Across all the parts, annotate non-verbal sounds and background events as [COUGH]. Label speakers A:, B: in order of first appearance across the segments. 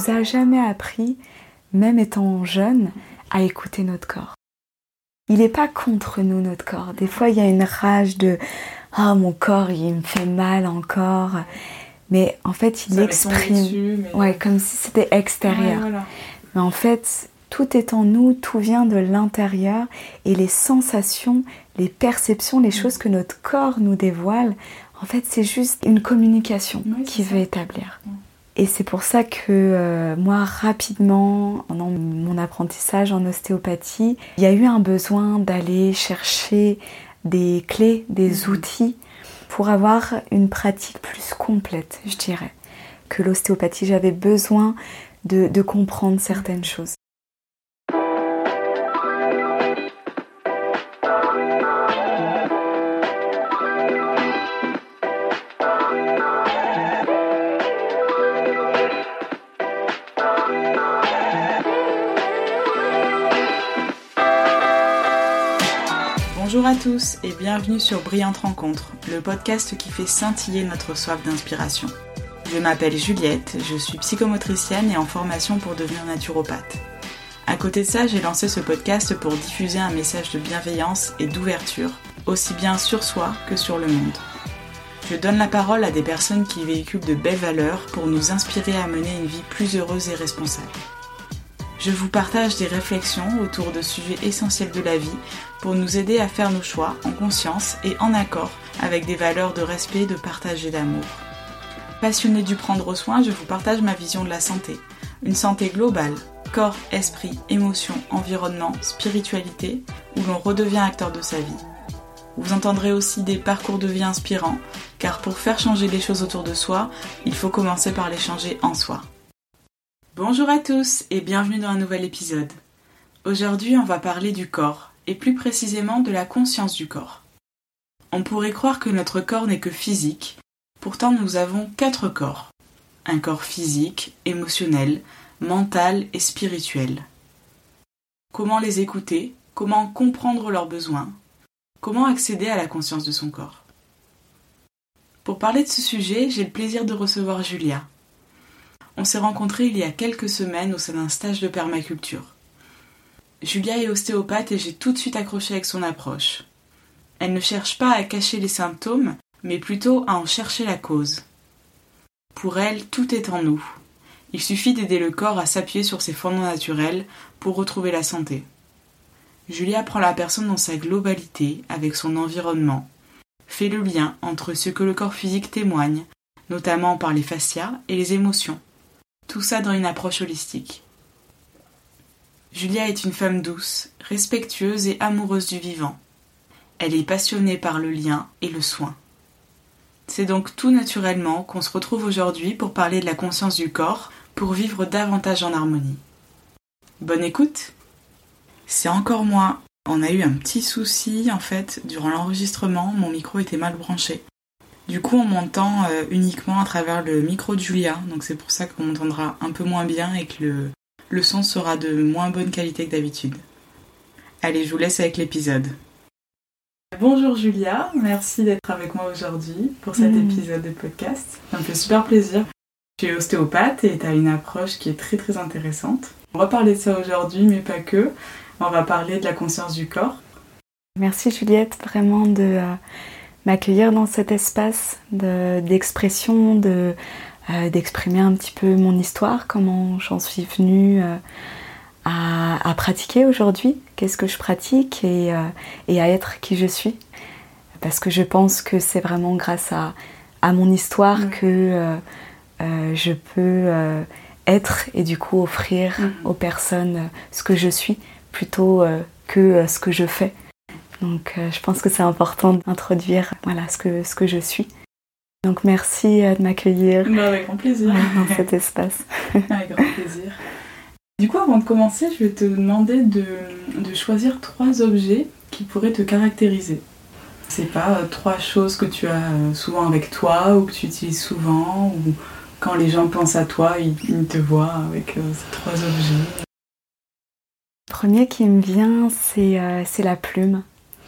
A: nous a jamais appris, même étant jeune, à écouter notre corps. Il n'est pas contre nous, notre corps. Des fois, il y a une rage de Ah, mon corps, il me fait mal encore. Mais en fait, il exprime. Ouais, comme si c'était extérieur. Mais en fait, tout est en nous, tout vient de l'intérieur. Et les sensations, les perceptions, les choses que notre corps nous dévoile, en fait, c'est juste une communication qui veut établir. Et c'est pour ça que euh, moi, rapidement, pendant mon apprentissage en ostéopathie, il y a eu un besoin d'aller chercher des clés, des mhm. outils pour avoir une pratique plus complète, je dirais, que l'ostéopathie. J'avais besoin de comprendre certaines choses.
B: Bonjour à tous et bienvenue sur Brillante Rencontre, le podcast qui fait scintiller notre soif d'inspiration. Je m'appelle Juliette, je suis psychomotricienne et en formation pour devenir naturopathe. À côté de ça, j'ai lancé ce podcast pour diffuser un message de bienveillance et d'ouverture, aussi bien sur soi que sur le monde. Je donne la parole à des personnes qui véhiculent de belles valeurs pour nous inspirer à mener une vie plus heureuse et responsable. Je vous partage des réflexions autour de sujets essentiels de la vie pour nous aider à faire nos choix en conscience et en accord avec des valeurs de respect, de partage et d'amour. Passionné du prendre soin, je vous partage ma vision de la santé. Une santé globale, corps, esprit, émotion, environnement, spiritualité, où l'on redevient acteur de sa vie. Vous entendrez aussi des parcours de vie inspirants, car pour faire changer les choses autour de soi, il faut commencer par les changer en soi. Bonjour à tous et bienvenue dans un nouvel épisode. Aujourd'hui on va parler du corps, et plus précisément de la conscience du corps. On pourrait croire que notre corps n'est que physique, pourtant nous avons quatre corps. Un corps physique, émotionnel, mental et spirituel. Comment les écouter? Comment comprendre leurs besoins? Comment accéder à la conscience de son corps? Pour parler de ce sujet, j'ai le plaisir de recevoir Julia, on s'est rencontrés il y a quelques semaines au sein d'un stage de permaculture. Julia est ostéopathe et j'ai tout de suite accroché avec son approche. Elle ne cherche pas à cacher les symptômes, mais plutôt à en chercher la cause. Pour elle, tout est en nous. Il suffit d'aider le corps à s'appuyer sur ses fondements naturels pour retrouver la santé. Julia prend la personne dans sa globalité avec son environnement, fait le lien entre ce que le corps physique témoigne, notamment par les fascias, et les émotions. Tout ça dans une approche holistique. Julia est une femme douce, respectueuse et amoureuse du vivant. Elle est passionnée par le lien et le soin. C'est donc tout naturellement qu'on se retrouve aujourd'hui pour parler de la conscience du corps, pour vivre davantage en harmonie. Bonne écoute C'est encore moi. On a eu un petit souci en fait durant l'enregistrement, mon micro était mal branché. Du coup, on m'entend euh, uniquement à travers le micro de Julia, donc c'est pour ça qu'on m'entendra un peu moins bien et que le, le son sera de moins bonne qualité que d'habitude. Allez, je vous laisse avec l'épisode. Bonjour Julia, merci d'être avec moi aujourd'hui pour cet mm. épisode de podcast. Ça me fait super plaisir. Tu es ostéopathe et tu as une approche qui est très très intéressante. On va parler de ça aujourd'hui, mais pas que. On va parler de la conscience du corps.
A: Merci Juliette, vraiment de... M'accueillir dans cet espace d'expression, de, euh, d'exprimer un petit peu mon histoire, comment j'en suis venue euh, à, pratiquer aujourd'hui, qu'est-ce que je pratique et, euh, et, à être qui je suis. Parce que je pense que c'est vraiment grâce à, à mon histoire que je peux être et du coup offrir mm. aux personnes ce que je suis plutôt que ce que je fais. Donc euh, je pense que c'est important d'introduire voilà, ce, que, ce que je suis. Donc merci euh, de m'accueillir
B: bah, avec grand plaisir.
A: dans cet espace. [LAUGHS]
B: avec grand plaisir. Du coup, avant de commencer, je vais te demander de, de choisir trois objets qui pourraient te caractériser. C'est pas euh, trois choses que tu as souvent avec toi ou que tu utilises souvent ou quand les gens pensent à toi, ils, te voient avec ces trois objets.
A: Le premier qui me vient, c'est la plume.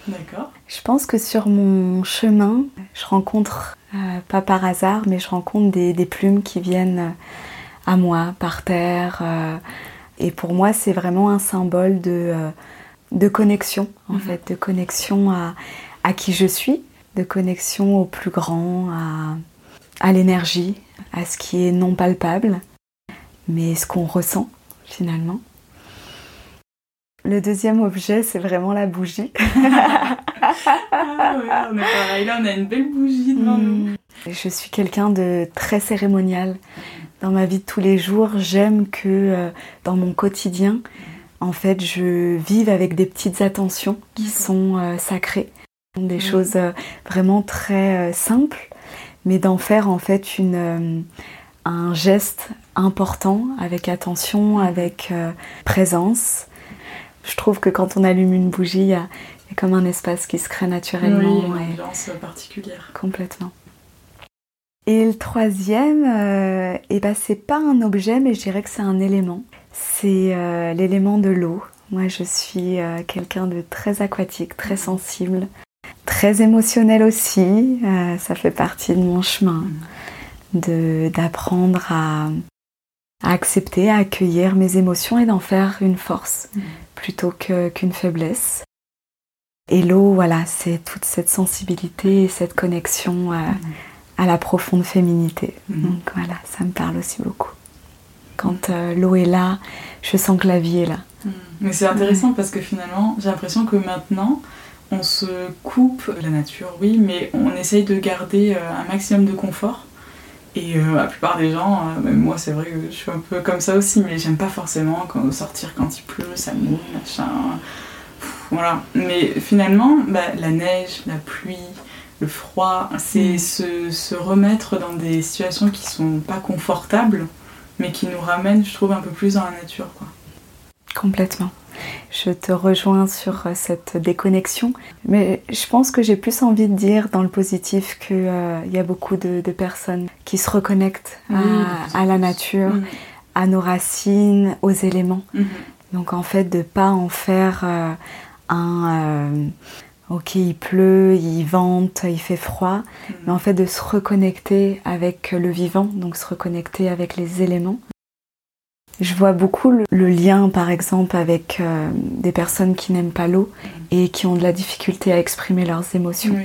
B: D'accord.
A: Je pense que sur mon chemin, je rencontre, euh, pas par hasard, mais je rencontre des, plumes qui viennent à moi par terre. et pour moi, c'est vraiment un symbole de, de connexion, en mhm. fait, de connexion à, à, qui je suis, de connexion au plus grand, à, à l'énergie, à ce qui est non palpable, mais ce qu'on ressent finalement. Le deuxième objet, c'est vraiment la bougie. [LAUGHS]
B: ah ouais, on est pareil, là on a une belle bougie devant nous. Hmm.
A: Je suis quelqu'un de très cérémonial. Dans ma vie de tous les jours, j'aime que euh, dans mon quotidien, en fait, je vive avec des petites attentions qui sont euh, sacrées. Des choses euh, vraiment très simples, mais d'en faire en fait une, un geste important, avec attention, avec présence. Je trouve que quand on allume une bougie, il y, a comme un espace qui se crée naturellement.
B: Oui, une ambiance particulière.
A: Complètement. Et le troisième, euh, eh ben, c'est pas un objet, mais je dirais que c'est un élément. C'est euh, l'élément de l'eau. Moi, je suis euh, quelqu'un de très aquatique, très sensible, très émotionnel aussi. ça fait partie de mon chemin d'apprendre à, à, accepter, à accueillir mes émotions et d'en faire une force plutôt qu'une faiblesse. Et l'eau, voilà, c'est toute cette sensibilité et cette connexion à la profonde féminité. Mhm. Donc voilà, ça me parle aussi beaucoup. Quand euh, l'eau est là, je sens que la vie est là.
B: Mhm. Mais c'est intéressant parce que finalement, j'ai l'impression que maintenant, on se coupe la nature, oui, mais on essaye de garder euh, un maximum de confort. Et euh, la plupart des gens, même moi c'est vrai que je suis un peu comme ça aussi, mais j'aime pas forcément quand, sortir quand il pleut, ça mouille, machin. voilà. Mais finalement, bah, la neige, la pluie, le froid, c'est mm. se, remettre dans des situations qui sont pas confortables, mais qui nous ramènent, je trouve, un peu plus dans la nature. Quoi.
A: Complètement. Je te rejoins sur euh, cette déconnexion, mais je pense que j'ai plus envie de dire dans le positif qu'il euh, y a beaucoup de, personnes qui se reconnectent à, la nature, à nos racines, aux éléments. Mm-hmm. Donc en fait, de pas en faire euh, un ok, il pleut, il vente, il fait froid, mm. mais en fait de se reconnecter avec le vivant, donc se reconnecter avec les éléments. Je vois beaucoup le, lien, par exemple, avec euh, des personnes qui n'aiment pas l'eau et qui ont de la difficulté à exprimer leurs émotions.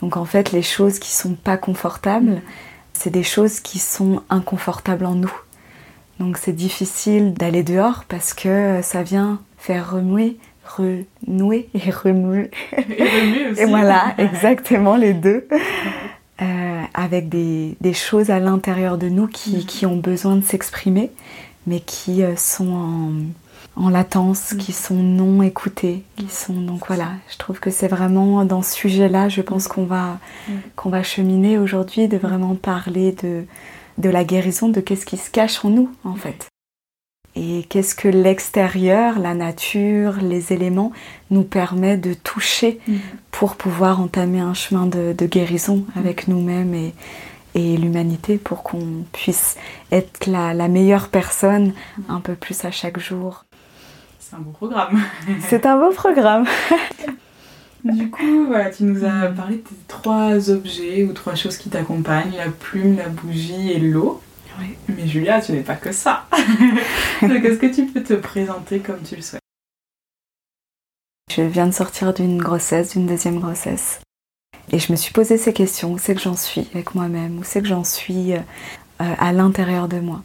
A: Donc en fait, les choses qui sont pas confortables, mm. c'est des choses qui sont inconfortables en nous. Donc c'est difficile d'aller dehors parce que ça vient faire remuer renouer et [LAUGHS] remuer.
B: Et,
A: voilà, exactement les deux. Euh, avec des, choses à l'intérieur de nous qui, mm. qui, ont besoin de s'exprimer, mais qui euh, sont en, en latence, mm. qui sont non écoutées, qui sont donc voilà. Je trouve que c'est vraiment dans ce sujet-là, je pense qu'on va mm. qu'on va cheminer aujourd'hui, de vraiment parler de de la guérison, de qu'est-ce qui se cache en nous en fait et qu'est-ce que l'extérieur, la nature, les éléments nous permet de toucher mm. pour pouvoir entamer un chemin de, guérison avec nous-mêmes et, l'humanité pour qu'on puisse être la, meilleure personne un peu plus à chaque jour.
B: C'est un beau programme. [LAUGHS]
A: C'est un beau programme.
B: du coup, voilà, tu nous as parlé de tes trois objets ou trois choses qui t'accompagnent, la plume, la bougie et l'eau. Mais Julia, tu n'es pas que ça. [LAUGHS] est-ce que tu peux te présenter comme tu le souhaites?
A: Je viens de sortir d'une grossesse, d'une deuxième grossesse. Et je me suis posé ces questions. Où c'est que j'en suis avec moi-même Où c'est que j'en suis euh, à l'intérieur de moi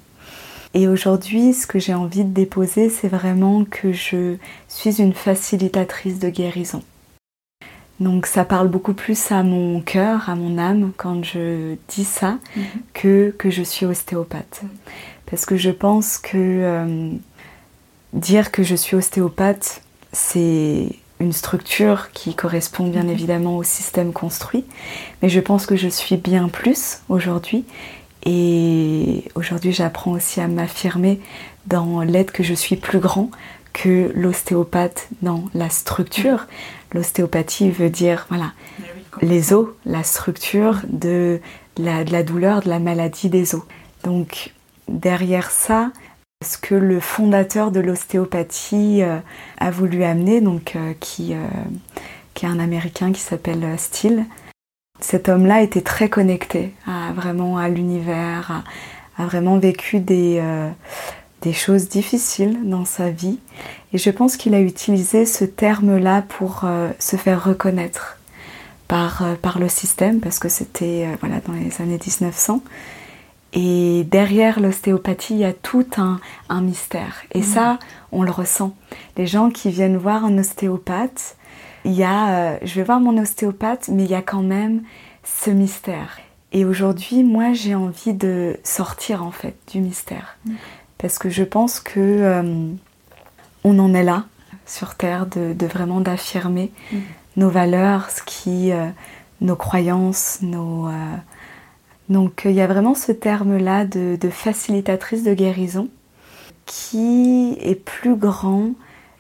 A: Et aujourd'hui, ce que j'ai envie de déposer, c'est vraiment que je suis une facilitatrice de guérison. Donc ça parle beaucoup plus à mon cœur, à mon âme quand je dis ça mhm. que que je suis ostéopathe. Parce que je pense que euh, dire que je suis ostéopathe, c'est une structure qui correspond bien évidemment au système construit, mais je pense que je suis bien plus aujourd'hui. Et aujourd'hui, j'apprends aussi à m'affirmer dans l'aide que je suis plus grand que l'ostéopathe dans la structure. L'ostéopathie veut dire, voilà, les os, la structure de la, de la, douleur, de la maladie des os. Donc, derrière ça, ce que le fondateur de l'ostéopathie euh, a voulu amener, donc euh, qui, euh, qui est un Américain qui s'appelle Steele, cet homme-là était très connecté à vraiment à l'univers, a vraiment vécu des, des choses difficiles dans sa vie. Et je pense qu'il a utilisé ce terme-là pour se faire reconnaître par, par le système, parce que c'était voilà, dans les années 1900. Et derrière l'ostéopathie, il y a tout un, un mystère. Et ça, on le ressent. Les gens qui viennent voir un ostéopathe, il y a, euh, je vais voir mon ostéopathe, mais il y a quand même ce mystère. Et aujourd'hui, moi, j'ai envie de sortir en fait du mystère, mm. parce que je pense que euh, on en est là sur Terre de, vraiment d'affirmer mm. nos valeurs, ce qui, euh, nos croyances, nos donc il y a vraiment ce terme-là de, de, facilitatrice de guérison qui est plus grand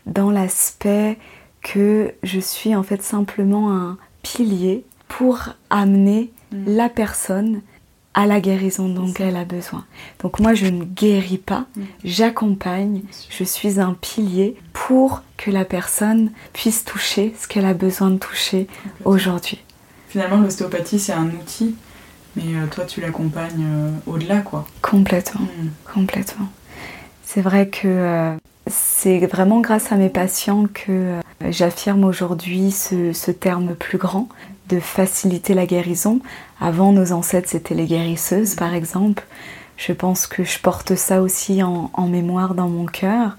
A: dans l'aspect que je suis en fait simplement un pilier pour amener mm. la personne à la guérison dont elle a besoin. Donc moi je ne guéris pas, mm. j'accompagne, je suis un pilier pour que la personne puisse toucher ce qu'elle a besoin de toucher aujourd'hui.
B: Finalement l'ostéopathie c'est un outil, mais euh, toi tu l'accompagnes euh, au-delà quoi.
A: Complètement, mm. complètement. C'est vrai que euh, c'est vraiment grâce à mes patients que j'affirme aujourd'hui ce, terme plus grand de faciliter la guérison. Avant, nos ancêtres, c'était les guérisseuses, par exemple. Je pense que je porte ça aussi en, mémoire dans mon cœur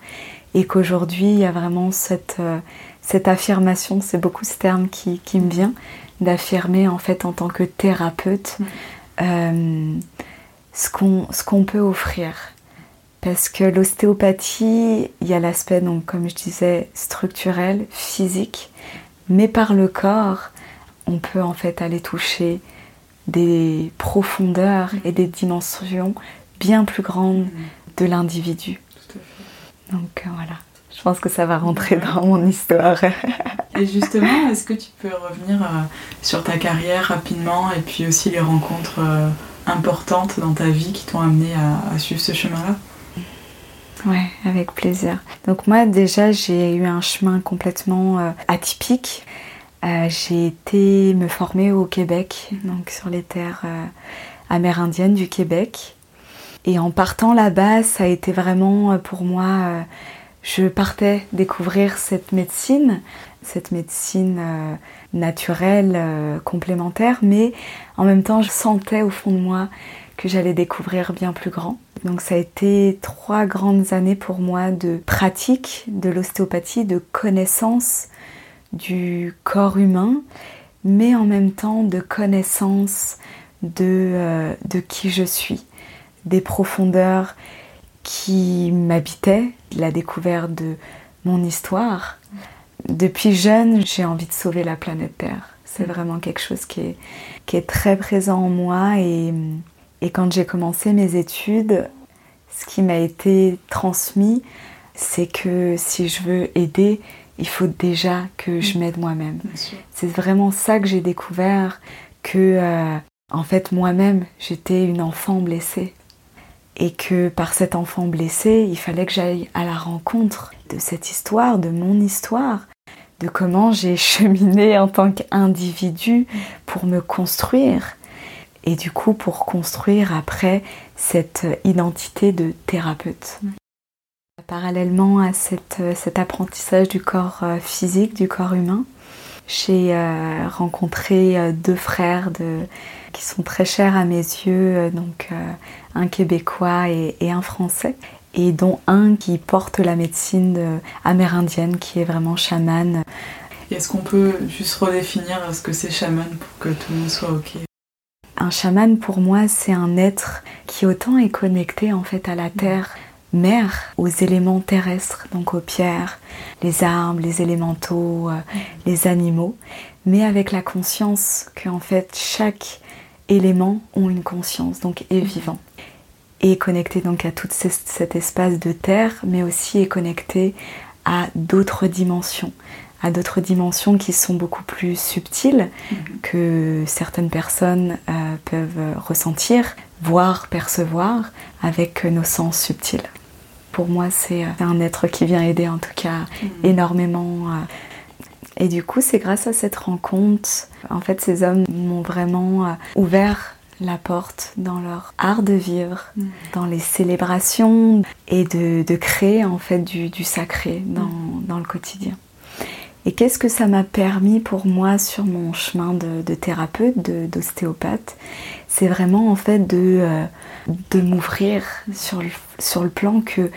A: et qu'aujourd'hui, il y a vraiment cette, cette affirmation, c'est beaucoup ce terme qui, me vient, d'affirmer en fait en tant que thérapeute euh, ce qu'on peut offrir. Parce que l'ostéopathie, il y a l'aspect, donc, comme je disais, structurel, physique, mais par le corps, on peut en fait aller toucher des profondeurs et des dimensions bien plus grandes de l'individu. Donc euh, voilà, je pense que ça va rentrer dans mon histoire.
B: et justement, est-ce que tu peux revenir euh, sur ta carrière rapidement et puis aussi les rencontres euh, importantes dans ta vie qui t'ont amené à suivre ce chemin-là?
A: Ouais, avec plaisir. Donc moi déjà j'ai eu un chemin complètement euh, atypique. Euh, j'ai été me former au Québec, donc sur les terres euh, amérindiennes du Québec. Et en partant là-bas, ça a été vraiment pour moi, je partais découvrir cette médecine, cette médecine naturelle, complémentaire, mais en même temps je sentais au fond de moi que j'allais découvrir bien plus grand. Donc ça a été trois grandes années pour moi de pratique de l'ostéopathie, de connaissance du corps humain, mais en même temps de connaissance de, euh, de qui je suis, des profondeurs qui m'habitaient, la découverte de mon histoire. Depuis jeune, j'ai envie de sauver la planète Terre. C'est mm. vraiment quelque chose qui est, qui est très présent en moi et et quand j'ai commencé mes études, ce qui m'a été transmis, c'est que si je veux aider, il faut déjà que je m'aide moi-même. C'est vraiment ça que j'ai découvert, que euh, en fait moi-même j'étais une enfant blessée. Et que par cet enfant blessé, il fallait que j'aille à la rencontre de cette histoire, de mon histoire, de comment j'ai [LAUGHS] cheminé en tant qu'individu pour me construire et du coup pour construire après cette identité de thérapeute. Parallèlement à cette, cet apprentissage du corps euh, physique, du corps humain, j'ai euh, rencontré euh, deux frères de, qui sont très chers à mes yeux, donc un québécois et, un français, et dont un qui porte la médecine amérindienne, qui est vraiment chaman.
B: Est-ce qu'on peut juste redéfinir ce que c'est chaman pour que tout le monde soit ok?
A: Un chaman pour moi c'est un être qui autant est connecté en fait à la terre mère, aux éléments terrestres, donc aux pierres, les arbres, les élémentaux, euh, les animaux, mais avec la conscience que en fait chaque élément ont une conscience, donc est vivant. Et connecté donc à tout cet espace de terre, mais aussi est connecté à d'autres dimensions, à d'autres dimensions qui sont beaucoup plus subtiles mhm. que certaines personnes euh, peuvent ressentir, voire percevoir avec nos sens subtils. Pour moi, c'est un être qui vient aider en tout cas mhm. énormément. Euh. Et du coup, c'est grâce à cette rencontre, en fait, ces hommes m'ont vraiment ouvert la porte dans leur art de vivre, mm. dans les célébrations et de, créer en fait du, sacré mm. dans, le quotidien. Et qu'est-ce que ça m'a permis pour moi sur mon chemin de, thérapeute, d'ostéopathe C'est vraiment en fait de, euh, de m'ouvrir sur le, sur le plan que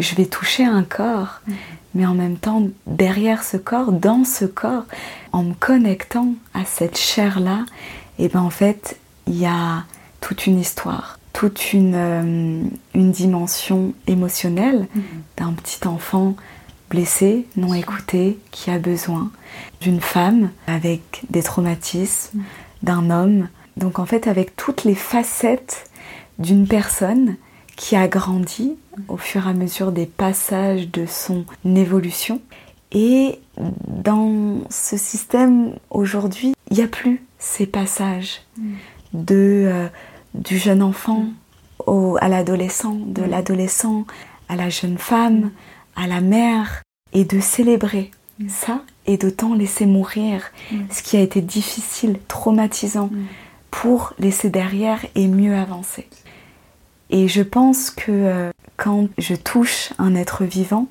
A: je vais toucher un corps, mm. Mais en même temps, derrière ce corps, dans ce corps, en me connectant à cette chair-là, et ben en fait, il y a toute une histoire, toute une, euh, une dimension émotionnelle mm. d'un petit enfant blessé, non écouté, qui a besoin d'une femme avec des traumatismes, mm. d'un homme. Donc en fait, avec toutes les facettes d'une personne qui a grandi au fur et à mesure des passages de son évolution. Et dans ce système aujourd'hui, il n'y a plus ces passages de, euh, du jeune enfant au, à l'adolescent, de l'adolescent à la jeune femme, à la mère, et de célébrer ça et d'autant laisser mourir ce qui a été difficile, traumatisant, pour laisser derrière et mieux avancer. Et je pense que euh, quand je touche un être vivant,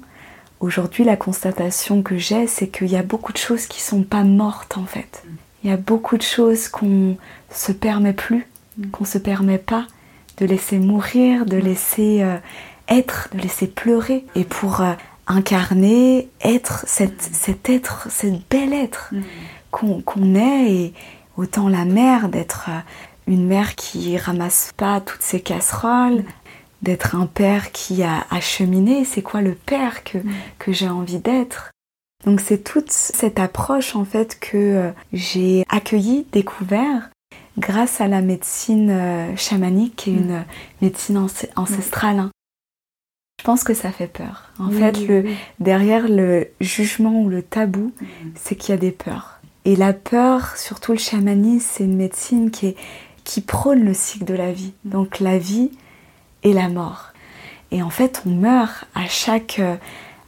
A: aujourd'hui la constatation que j'ai, c'est qu'il y a beaucoup de choses qui sont pas mortes en fait. Il y a beaucoup de choses qu'on se permet plus, qu'on se permet pas de laisser mourir, de laisser euh, être, de laisser pleurer. Et pour euh, incarner, être cet être, cet bel être qu'on est, et autant la mère d'être une mère qui ramasse pas toutes ses casseroles, d'être un père qui a acheminé, c'est quoi le père que, mm. que j'ai envie d'être? Donc c'est toute cette approche en fait que euh, j'ai accueillie, découvert grâce à la médecine euh, chamanique qui est mm. une médecine ancestrale. Hein. Je pense que ça fait peur. En fait, le, derrière le jugement ou le tabou, mm. c'est qu'il y a des peurs. Et la peur, surtout le chamanisme, c'est une médecine qui est qui prône le cycle de la vie. Donc la vie et la mort. Et en fait, on meurt à chaque, euh,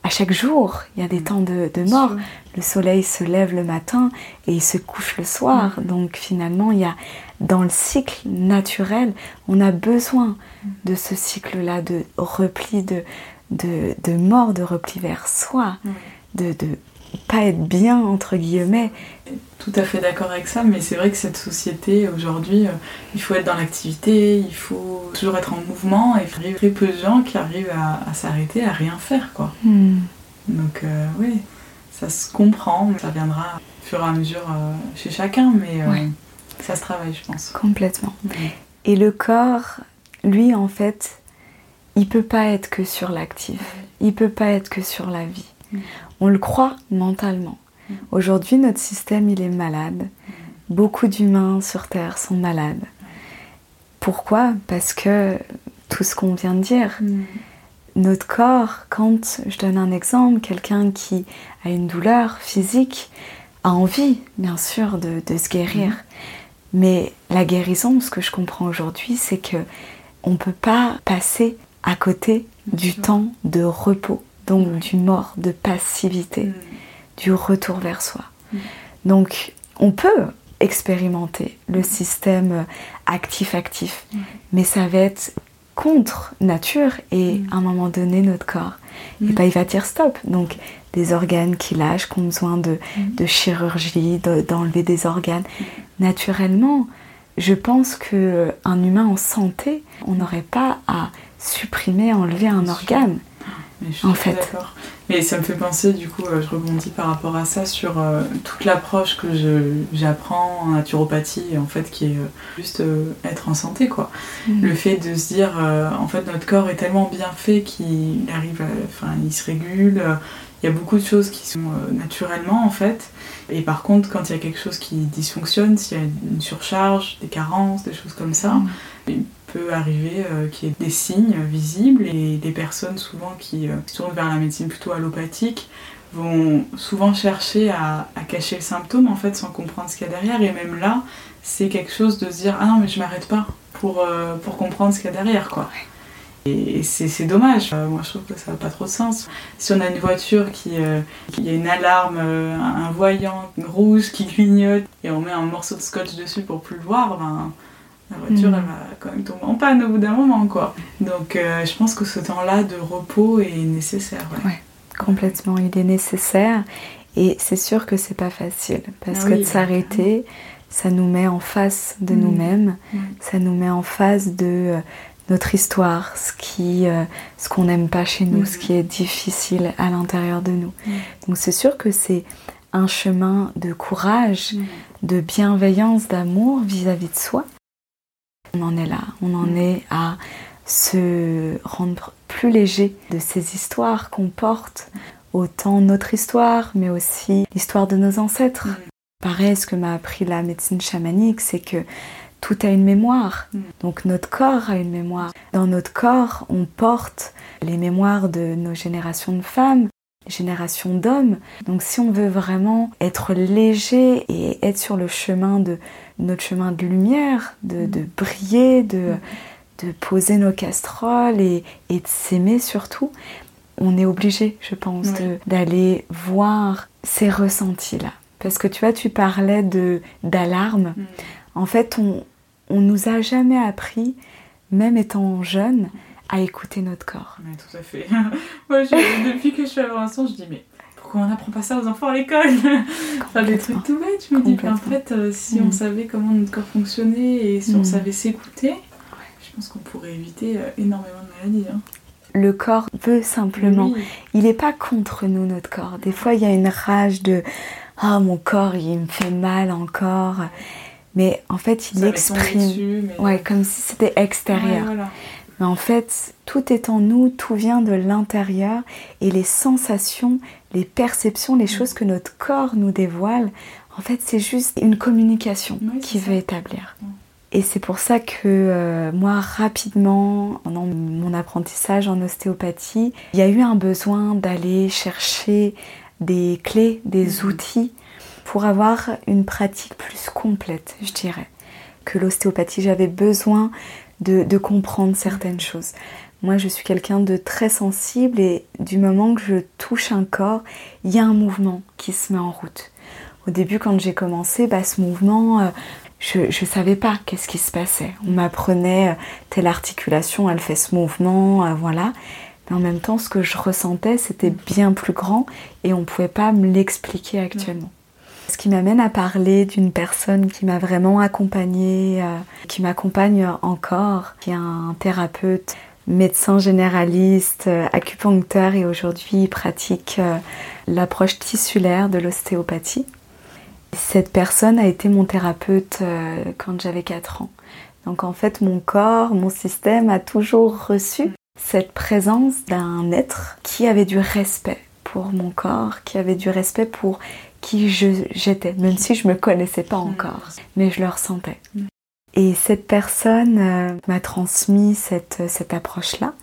A: à chaque jour. Il y a des mm. temps de, mort. Le soleil se lève le matin et il se couche le soir. Mm. Donc finalement, il y a dans le cycle naturel, on a besoin mm. de ce cycle-là de repli, de, de, de, mort, de repli vers soi, de, de pas être bien, entre guillemets.
B: Tout à fait d'accord avec ça, mais c'est vrai que cette société, aujourd'hui, euh, il faut être dans l'activité, il faut toujours être en mouvement, et il y a très peu de gens qui arrivent à, s'arrêter, à rien faire, quoi. Hmm. Donc, euh, oui, ça se comprend, ça viendra au fur et à mesure euh, chez chacun, mais ça se travaille, je pense.
A: Complètement. Et le corps, lui, en fait, il peut pas être que sur l'actif, il peut pas être que sur la vie. On le croit mentalement. Aujourd'hui, notre système, il est malade. Beaucoup d'humains sur Terre sont malades. Pourquoi? Parce que tout ce qu'on vient de dire, notre corps, quand je donne un exemple, quelqu'un qui a une douleur physique a envie, bien sûr, de, se guérir. Mais la guérison, ce que je comprends aujourd'hui, c'est que on ne peut pas passer à côté du temps de repos donc du mort, de passivité, mm. du retour vers soi. Mm. Donc on peut expérimenter le mm. système actif-actif, mais ça va être contre nature et à un moment donné notre corps, et ben, il va dire stop. Donc des organes qui lâchent, qui ont besoin de, de chirurgie, d'enlever des organes. Naturellement, je pense qu'un humain en santé, on n'aurait pas à supprimer, enlever un organe en fait. D'accord.
B: Mais ça me fait penser, du coup, euh, je rebondis par rapport à ça sur euh, toute l'approche que j'apprends en naturopathie, en fait, qui est euh, juste être en santé, quoi. Mm. Le fait de se dire, en fait, notre corps est tellement bien fait qu'il arrive, enfin, il se régule. il y a beaucoup de choses qui sont naturellement, en fait. Et par contre, quand il y a quelque chose qui dysfonctionne, s'il y a une surcharge, des carences, des choses comme ça, mm peut arriver euh, qu'il y ait des signes visibles et des personnes souvent qui euh, se tournent vers la médecine plutôt allopathique vont souvent chercher à, cacher le symptôme en fait sans comprendre ce qu'il y a derrière et même là c'est quelque chose de se dire ah non mais je m'arrête pas pour, euh, pour comprendre ce qu'il y a derrière quoi. Et c'est dommage, moi je trouve que ça n'a pas trop de sens. Si on a une voiture qui, qui a une alarme, un voyant rouge qui clignote et on met un morceau de scotch dessus pour plus le voir, ben, La voiture,
A: Mm.
B: elle va quand même tomber en panne au bout d'un moment, quoi. Donc, euh, je pense que ce temps-là de repos est nécessaire. ouais.
A: Ouais. Complètement, il est nécessaire. Et c'est sûr que c'est pas facile. Parce
B: Ah
A: que
B: oui,
A: de s'arrêter, ça nous met en face de
B: Mm.
A: nous-mêmes.
B: Mm.
A: Ça nous met en face de euh, notre histoire, ce qui, euh, ce qu'on n'aime pas chez nous, ce qui est difficile à l'intérieur de nous. Donc c'est sûr que c'est un chemin de courage, de bienveillance, d'amour vis-à-vis de soi. On en est là, on en est à se rendre plus léger de ces histoires qu'on porte, autant notre histoire, mais aussi l'histoire de nos ancêtres.
B: Mm.
A: Pareil, ce que m'a appris la médecine chamanique, c'est que tout a une mémoire.
B: Mm.
A: Donc notre corps a une mémoire. Dans notre corps, on porte les mémoires de nos générations de femmes, les générations d'hommes. Donc si on veut vraiment être léger et être sur le chemin de notre chemin de lumière, de, de briller, de, de poser nos casseroles et, et de s'aimer surtout, on est obligé, je pense,
B: Oui.
A: d'aller voir ces ressentis-là. Parce que tu vois, tu parlais de d'alarme.
B: Mm.
A: En fait, on, on nous a jamais appris, même étant jeune, à écouter notre corps.
B: Ouais, tout à fait. [LAUGHS] Moi, je- depuis que je suis Vincent, je dis, mais pourquoi on n'apprend pas ça aux enfants à l'école? [LAUGHS] Enfin, des trucs tout bêtes, je me dis, en
A: Complètement.
B: fait, euh, si
A: Mm.
B: on savait comment notre corps fonctionnait et si on
A: Mm.
B: savait s'écouter, je pense qu'on pourrait éviter euh, énormément de maladies. Hein.
A: Le corps veut simplement.
B: Oui.
A: Il n'est pas contre nous, notre corps. Des fois, il y a une rage de Ah, mon corps, il me fait mal encore. Mais en fait, il
B: Ça m'est tombé
A: exprime.
B: dessus, mais-
A: Ouais, comme si c'était extérieur.
B: Ouais, voilà.
A: Mais en fait, tout est en nous, tout vient de l'intérieur et les sensations, les perceptions, les choses que notre corps nous dévoile, en fait, c'est juste une communication
B: Ouais,
A: qui
B: c'est
A: veut établir.
B: Ouais.
A: Et c'est pour ça que euh, moi, rapidement, pendant mon apprentissage en ostéopathie, il y a eu un besoin d'aller chercher des clés, des
B: Mhm.
A: outils pour avoir une pratique plus complète, je dirais, que l'ostéopathie. J'avais besoin de, comprendre certaines choses. Moi, je suis quelqu'un de très sensible et du moment que je touche un corps, il y a un mouvement qui se met en route. Au début, quand j'ai commencé, bah, ce mouvement, euh, je ne savais pas qu'est-ce qui se passait. On m'apprenait euh, telle articulation, elle fait ce mouvement, euh, voilà. Mais en même temps, ce que je ressentais, c'était bien plus grand et on ne pouvait pas me l'expliquer actuellement. Ce qui m'amène à parler d'une personne qui m'a vraiment accompagnée, euh, qui m'accompagne encore, qui est un thérapeute, médecin généraliste, euh, acupuncteur et aujourd'hui pratique euh, l'approche tissulaire de l'ostéopathie. Cette personne a été mon thérapeute euh, quand j'avais 4 ans. Donc en fait mon corps, mon système a toujours reçu cette présence d'un être qui avait du respect pour mon corps, qui avait du respect pour qui j'étais, même si je me connaissais pas encore, mais je le ressentais.
B: Mm.
A: Et cette personne euh, m'a transmis cette, cette approche-là.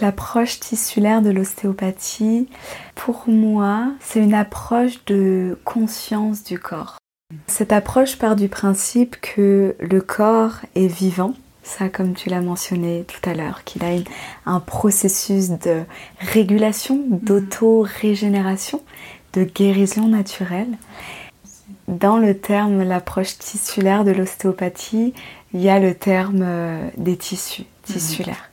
A: L'approche tissulaire de l'ostéopathie, pour moi, c'est une approche de conscience du corps. Cette approche part du principe que le corps est vivant, ça comme tu l'as mentionné tout à l'heure, qu'il a une- un processus de régulation, d'auto-régénération, de guérison naturelle. Dans le terme, l'approche tissulaire de l'ostéopathie, il y a le terme euh, des tissus, tissulaires.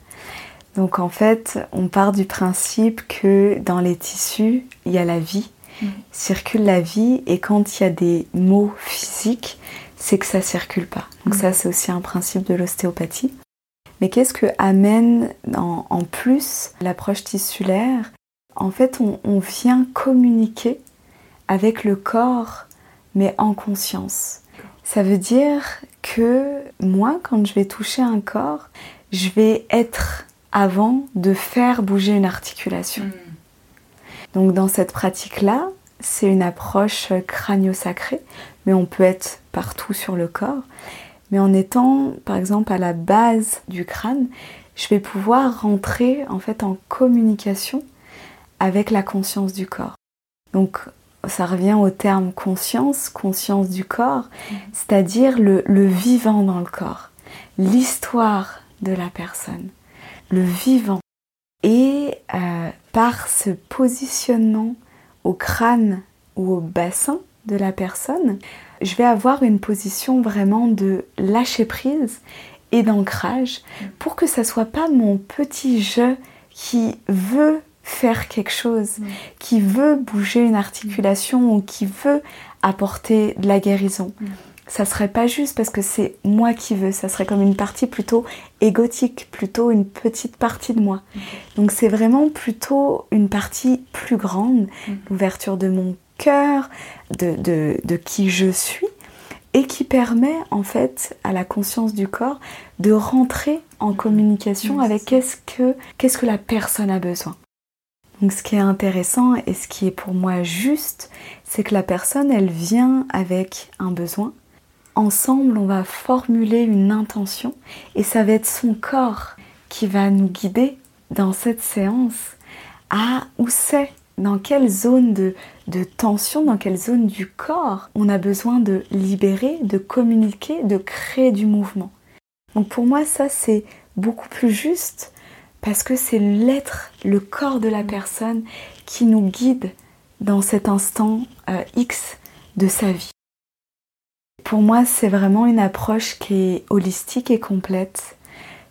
A: Donc en fait, on part du principe que dans les tissus, il y a la vie,
B: Mhm.
A: circule la vie, et quand il y a des maux physiques, c'est que ça circule pas. Donc
B: Mhm.
A: ça, c'est aussi un principe de l'ostéopathie. Mais qu'est-ce que amène en, en plus l'approche tissulaire? En fait, on, on vient communiquer avec le corps, mais en conscience. Ça veut dire que moi, quand je vais toucher un corps, je vais être avant de faire bouger une articulation.
B: Mm.
A: Donc dans cette pratique-là, c'est une approche crânio-sacrée, mais on peut être partout sur le corps. Mais en étant, par exemple, à la base du crâne, je vais pouvoir rentrer en fait en communication avec la conscience du corps. Donc ça revient au terme conscience, conscience du corps, c'est-à-dire le, vivant dans le corps, l'histoire de la personne, le vivant. Et euh, par ce positionnement au crâne ou au bassin de la personne, je vais avoir une position vraiment de lâcher prise et d'ancrage pour que ça soit pas mon petit jeu qui veut faire quelque chose, qui veut bouger une articulation ou qui veut apporter de la guérison. Ça serait pas juste parce que c'est moi qui veux, ça serait comme une partie plutôt égotique, plutôt une petite partie de moi. Donc c'est vraiment plutôt une partie plus grande, l'ouverture de mon cœur, de, de, de qui je suis et qui permet en fait à la conscience du corps de rentrer en communication avec qu'est-ce que, qu'est-ce que la personne a besoin. Donc ce qui est intéressant et ce qui est pour moi juste, c'est que la personne, elle vient avec un besoin. Ensemble, on va formuler une intention et ça va être son corps qui va nous guider dans cette séance à où c'est dans quelle zone de, tension, dans quelle zone du corps on a besoin de libérer, de communiquer, de créer du mouvement. Donc pour moi, ça c'est beaucoup plus juste parce que c'est l'être, le corps de la personne qui nous guide dans cet instant euh, X de sa vie. Pour moi, c'est vraiment une approche qui est holistique et complète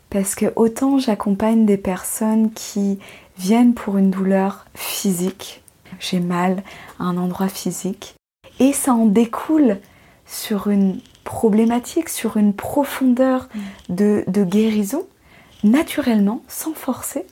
A: parce que autant j'accompagne des personnes qui viennent pour une douleur physique. J'ai mal à un endroit physique. Et ça en découle sur une problématique, sur une profondeur de, guérison, naturellement, sans forcer.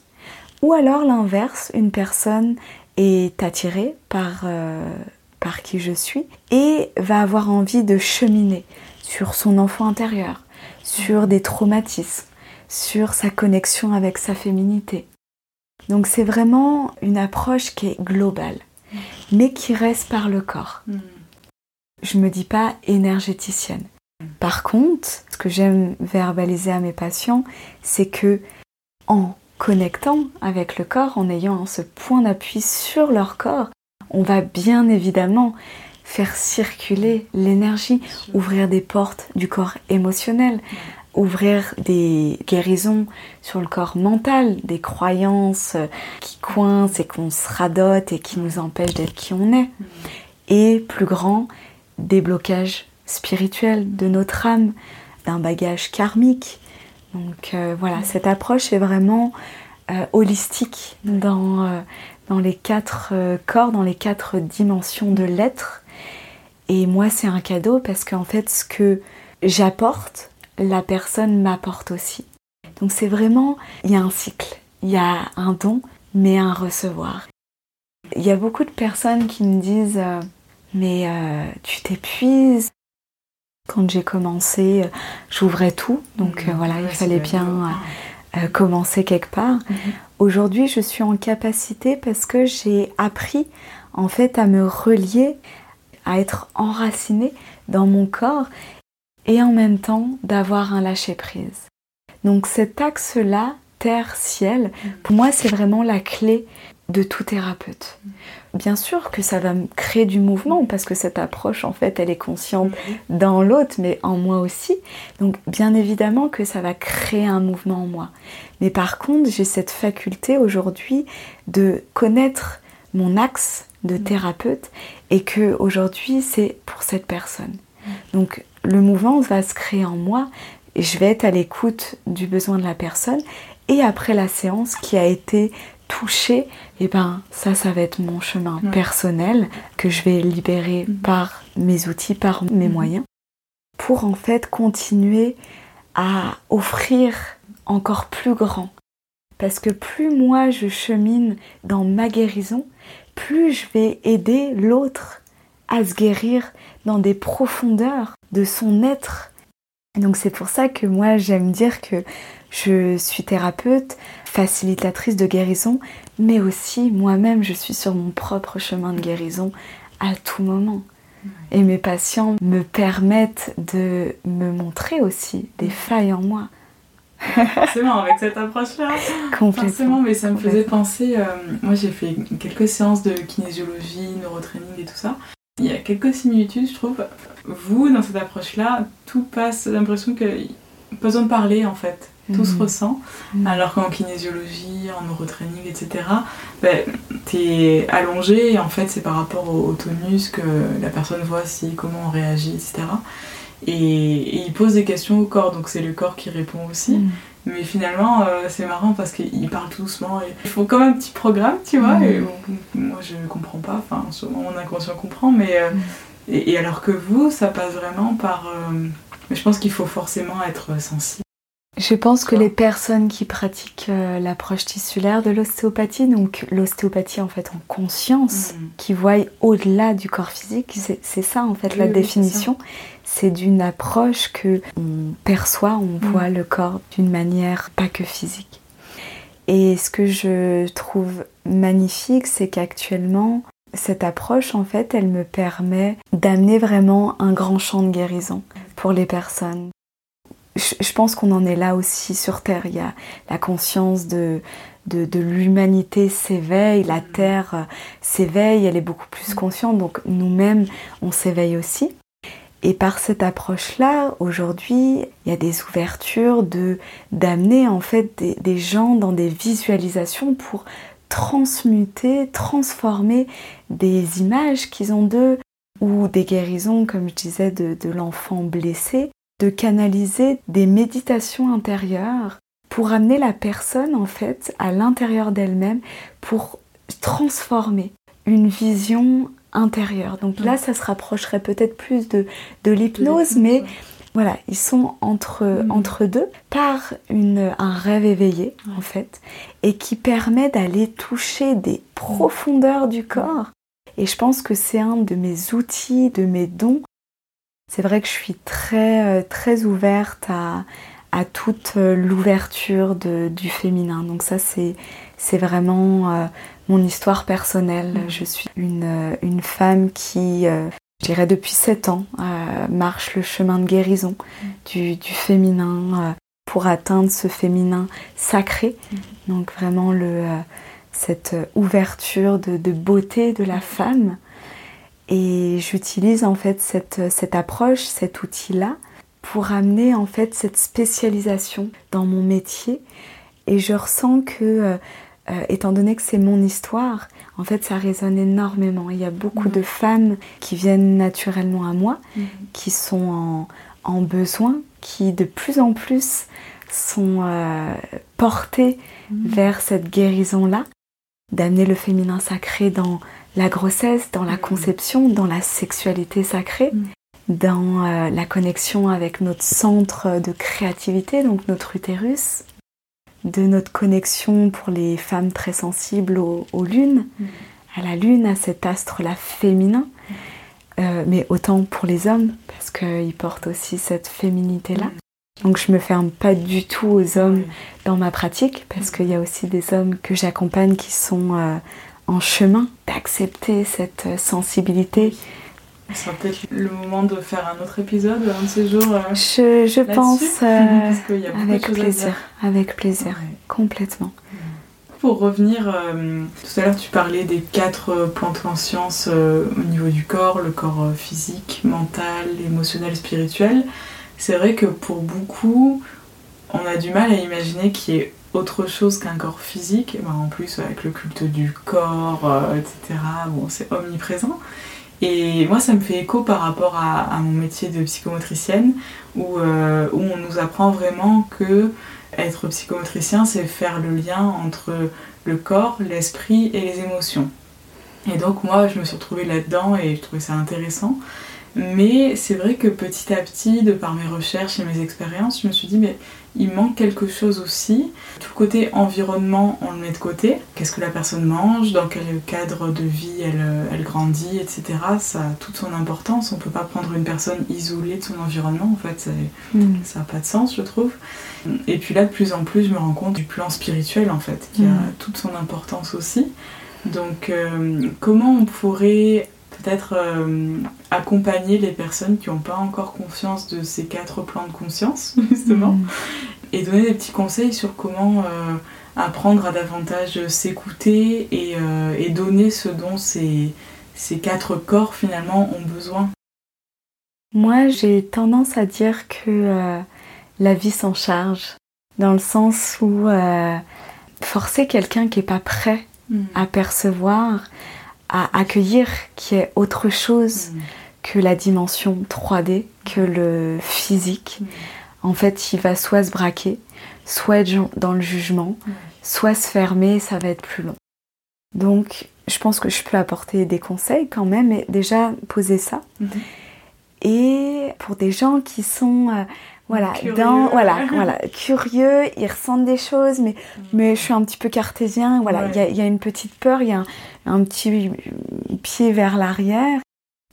A: Ou alors l'inverse, une personne est attirée par, euh, par qui je suis et va avoir envie de cheminer sur son enfant intérieur, sur des traumatismes, sur sa connexion avec sa féminité. Donc c'est vraiment une approche qui est globale, mais qui reste par le corps. Mm. Je me dis pas énergéticienne. Par contre, ce que j'aime verbaliser à mes patients, c'est que en connectant avec le corps, en ayant ce point d'appui sur leur corps, on va bien évidemment faire circuler l'énergie, ouvrir des portes du corps émotionnel, ouvrir des guérisons sur le corps mental, des croyances qui coincent et qu'on se radote et qui nous empêchent d'être qui on est. Et plus grand, des blocages spirituels de notre âme, d'un bagage karmique. Donc euh, voilà, cette approche est vraiment euh, holistique dans, euh, dans les quatre corps, dans les quatre dimensions de l'être. Et moi, c'est un cadeau parce qu'en fait, ce que j'apporte, la personne m'apporte aussi. Donc c'est vraiment, il y a un cycle, il y a un don, mais un recevoir. Il y a beaucoup de personnes qui me disent, mais tu t'épuises. Quand j'ai commencé, j'ouvrais tout, donc euh, voilà, il fallait bien commencer quelque part. Mhm. Aujourd'hui, je suis en capacité parce que j'ai appris en fait à me relier, à être enracinée dans mon corps et en même temps d'avoir un lâcher-prise. Donc cet axe-là, terre-ciel, pour moi c'est vraiment la clé de tout thérapeute. Bien sûr que ça va me créer du mouvement parce que cette approche en fait elle est consciente dans l'autre mais en moi aussi. Donc bien évidemment que ça va créer un mouvement en moi. Mais par contre j'ai cette faculté aujourd'hui de connaître mon axe de thérapeute et que aujourd'hui c'est pour cette personne. Donc le mouvement va se créer en moi et je vais être à l'écoute du besoin de la personne. Et après la séance qui a été touchée, et eh ben ça, ça va être mon chemin personnel que je vais libérer mhm. par mes outils, par mes mhm. moyens, pour en fait continuer à offrir encore plus grand. Parce que plus moi je chemine dans ma guérison, plus je vais aider l'autre à se guérir dans des profondeurs de son être. Donc c'est pour ça que moi j'aime dire que je suis thérapeute, facilitatrice de guérison, mais aussi moi-même je suis sur mon propre chemin de guérison à tout moment. Et mes patients me permettent de me montrer aussi des failles en moi.
B: Forcément, avec cette approche-là. Forcément, mais ça me faisait penser. Euh, moi, j'ai fait quelques séances de kinésiologie, neurotraining et tout ça. Il y a quelques similitudes, je trouve. Vous, dans cette approche-là, tout passe, l'impression qu'il n'y a pas besoin de parler en fait. Tout se
A: Mhm.
B: ressent.
A: Mhm.
B: Alors qu'en kinésiologie, en neurotraining, etc., ben, t'es allongé et en fait c'est par rapport au, au tonus que la personne voit si comment on réagit, etc. Et, et il pose des questions au corps, donc c'est le corps qui répond aussi.
A: Mhm.
B: Mais finalement, euh, c'est marrant parce qu'il parle tout doucement. Et il faut comme un petit programme, tu vois. Et moi, je comprends pas. Enfin, sûrement mon inconscient comprend. Mais euh, et, et alors que vous, ça passe vraiment par. euh, mais je pense qu'il faut forcément être sensible.
A: Je pense que les personnes qui pratiquent euh, l'approche tissulaire de l'ostéopathie, donc l'ostéopathie en fait en conscience,
B: Mhm.
A: qui voient au-delà du corps physique, c'est ça en fait
B: Oui,
A: la
B: oui,
A: définition. C'est d'une approche que on perçoit, on
B: Mhm.
A: voit le corps d'une manière pas que physique. Et ce que je trouve magnifique, c'est qu'actuellement, cette approche, en fait, elle me permet d'amener vraiment un grand champ de guérison pour les personnes. Je, pense qu'on en est là aussi sur Terre. Il y a la conscience de, de, l'humanité s'éveille, la Terre euh, s'éveille, elle est beaucoup plus consciente, donc nous-mêmes, on s'éveille aussi. Et par cette approche-là, aujourd'hui, il y a des ouvertures de d'amener en fait des, gens dans des visualisations pour transmuter, transformer des images qu'ils ont d'eux ou des guérisons, comme je disais, de l'enfant blessé, de canaliser des méditations intérieures pour amener la personne en fait à l'intérieur d'elle-même pour transformer une vision intérieure. Donc là, ça se rapprocherait peut-être plus de, de l'hypnose, mais voilà, ils sont entre,
B: Mhm.
A: entre deux par une, un rêve éveillé, en fait, et qui permet d'aller toucher des profondeurs du corps. Et je pense que c'est un de mes outils, de mes dons. C'est vrai que je suis très, euh, très ouverte à, à toute euh, l'ouverture du féminin. Donc ça, c'est vraiment euh, mon histoire personnelle.
B: Mhm.
A: Je suis une, une femme qui, euh, je dirais depuis 7 ans, euh, marche le chemin de guérison du, du féminin pour atteindre ce féminin sacré.
B: Mhm.
A: Donc vraiment le, cette ouverture de, de beauté de la femme. Et j'utilise en fait cette, cette approche, cet outil-là, pour amener en fait cette spécialisation dans mon métier. Et je ressens que, euh, euh, étant donné que c'est mon histoire, en fait ça résonne énormément. Il y a beaucoup de femmes qui viennent naturellement à moi,
B: Mhm.
A: qui sont en, en besoin, qui de plus en plus sont euh, portées
B: Mhm.
A: vers cette guérison-là, d'amener le féminin sacré dans la grossesse, dans la
B: Mhm.
A: conception, dans la sexualité sacrée,
B: Mhm.
A: dans euh, la connexion avec notre centre de créativité, donc notre utérus, de notre connexion pour les femmes très sensibles aux, aux lunes,
B: Mhm.
A: à la lune, à cet astre-là féminin, Euh, mais autant pour les hommes, parce qu'ils portent aussi cette féminité-là. Donc je me ferme pas du tout aux hommes dans ma pratique, parce qu'il y a aussi des hommes que j'accompagne qui sont euh, en chemin d'accepter cette euh, sensibilité.
B: Ce sera peut-être le moment de faire un autre épisode, un de ces jours. euh,
A: Je, pense [LAUGHS] euh,
B: y a
A: avec plaisir, avec plaisir,
B: Ouais.
A: complètement.
B: Pour revenir, euh, tout à l'heure tu parlais des quatre plans de conscience au niveau du corps, le corps physique, mental, émotionnel, spirituel. C'est vrai que pour beaucoup, on a du mal à imaginer qu'il y ait autre chose qu'un corps physique. Ben, en plus, avec le culte du corps, euh, etc., bon, c'est omniprésent. Et moi, ça me fait écho par rapport à, mon métier de psychomotricienne, où, euh, où on nous apprend vraiment que être psychomotricien, c'est faire le lien entre le corps, l'esprit et les émotions. Et donc moi, je me suis retrouvée là-dedans et je trouvais ça intéressant. Mais c'est vrai que petit à petit, de par mes recherches et mes expériences, je me suis dit, mais il manque quelque chose aussi. Tout le côté environnement, on le met de côté. Qu'est-ce que la personne mange, dans quel cadre de vie elle, elle grandit, etc. Ça a toute son importance. On ne peut pas prendre une personne isolée de son environnement, en fait,
A: Mm.
B: ça n'a pas de sens, je trouve. Et puis là, de plus en plus, je me rends compte du plan spirituel, en fait, qui a
A: Mm.
B: toute son importance aussi. Donc, euh, comment on pourrait peut-être euh, accompagner les personnes qui n'ont pas encore conscience de ces quatre plans de conscience, [LAUGHS] justement,
A: Mm.
B: et donner des petits conseils sur comment euh, apprendre à davantage s'écouter et, euh, et donner ce dont ces, ces quatre corps, finalement, ont besoin.
A: Moi, j'ai tendance à dire que la vie s'en charge. Dans le sens où forcer quelqu'un qui n'est pas prêt
B: Mm.
A: à percevoir, à accueillir qui est autre chose
B: Mm.
A: que la dimension 3D, que le physique.
B: Mm.
A: En fait, il va soit se braquer, soit être dans le jugement,
B: Ouais.
A: soit se fermer, ça va être plus long. Donc, je pense que je peux apporter des conseils quand même, et déjà poser ça.
B: Mhm.
A: Et pour des gens qui sont euh, voilà,
B: Curieux.
A: dans, voilà, [LAUGHS] voilà, curieux, ils ressentent des choses, mais, mais je suis un petit peu cartésien, voilà, il y a-
B: Ouais.
A: il y, a une petite peur, il y a un, un petit pied vers l'arrière.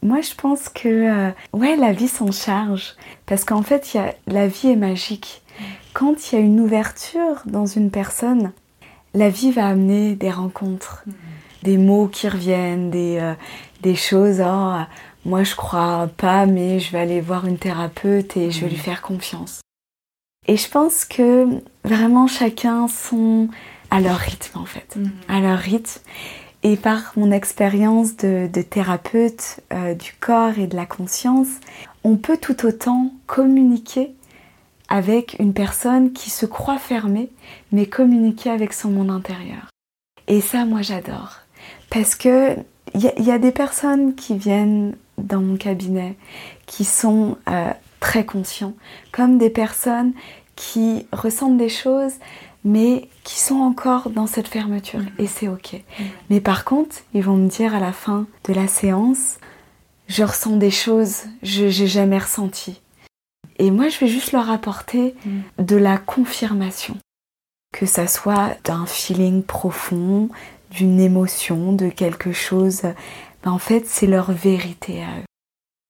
A: Moi, je pense que euh, ouais, la vie s'en charge, parce qu'en fait, y a, la vie est magique. Quand il y a une ouverture dans une personne, la vie va amener des rencontres
B: Mm.
A: des mots qui reviennent, des, euh, des choses. Oh, moi, je crois pas, mais je vais aller voir une thérapeute et je vais lui faire confiance. Et je pense que vraiment chacun sont à leur rythme en fait,
B: Mm.
A: à leur rythme. Et par mon expérience de, de thérapeute euh, du corps et de la conscience, on peut tout autant communiquer avec une personne qui se croit fermée, mais communiquer avec son monde intérieur. Et ça, moi, j'adore. Parce que il y, a- il y a des personnes qui viennent dans mon cabinet qui sont euh, très conscients, comme des personnes qui ressentent des choses, mais qui sont encore dans cette fermeture. Et c'est ok. Mais par contre, ils vont me dire à la fin de la séance, je ressens des choses, je j'ai jamais ressenti. Et moi, je vais juste leur apporter
B: Mm.
A: de la confirmation. Que ça soit d'un feeling profond, d'une émotion, de quelque chose. Ben, en fait, c'est leur vérité à eux.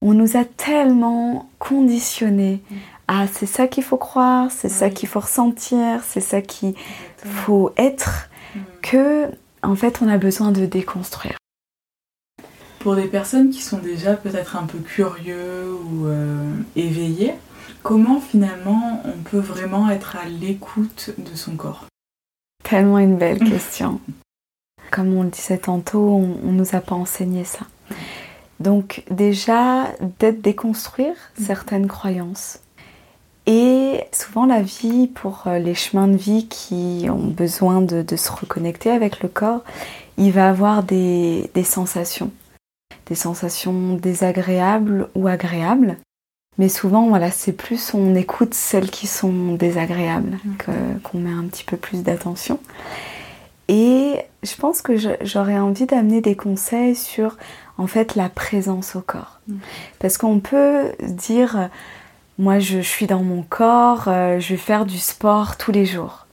A: On nous a tellement conditionnés à c'est ça qu'il faut croire, c'est ça qu'il faut ressentir, c'est ça qu'il faut être,
B: Mm.
A: que en fait on a besoin de déconstruire.
B: Pour des personnes qui sont déjà peut-être un peu curieux ou euh, éveillés, comment finalement on peut vraiment être à l'écoute de son corps?
A: Tellement une belle question. [LAUGHS] Comme on le disait tantôt, on, on nous a pas enseigné ça. Donc déjà d'être déconstruire certaines croyances. Et souvent la vie, pour euh, les chemins de vie qui ont besoin de, de se reconnecter avec le corps, il va avoir des, des sensations. Des sensations désagréables ou agréables. Mais souvent, voilà, c'est plus on écoute celles qui sont désagréables, que- qu'on met un petit peu plus d'attention. Et je pense que j'aurais envie d'amener des conseils sur en fait la présence au corps.
B: Mm.
A: Parce qu'on peut dire, moi je, suis dans mon corps, euh, je vais faire du sport tous les jours.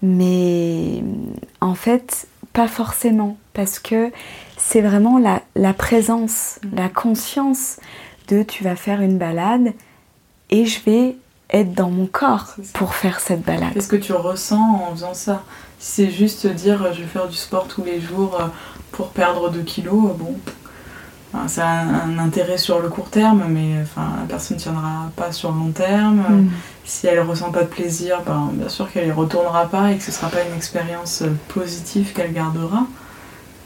A: Mais en fait, pas forcément, parce que c'est vraiment la, la présence,
B: Mm.
A: la conscience de tu vas faire une balade et je vais être dans mon corps pour faire cette balade.
B: Qu'est-ce que tu ressens en faisant ça? C'est juste dire euh, je vais faire du sport tous les jours euh, pour perdre 2 kilos, euh, bon, ça a un, intérêt sur le court terme, mais enfin, la personne ne tiendra pas sur le long terme.
A: Mm.
B: Si elle ressent pas de plaisir, ben, bien sûr qu'elle y retournera pas et que ce sera pas une expérience positive qu'elle gardera.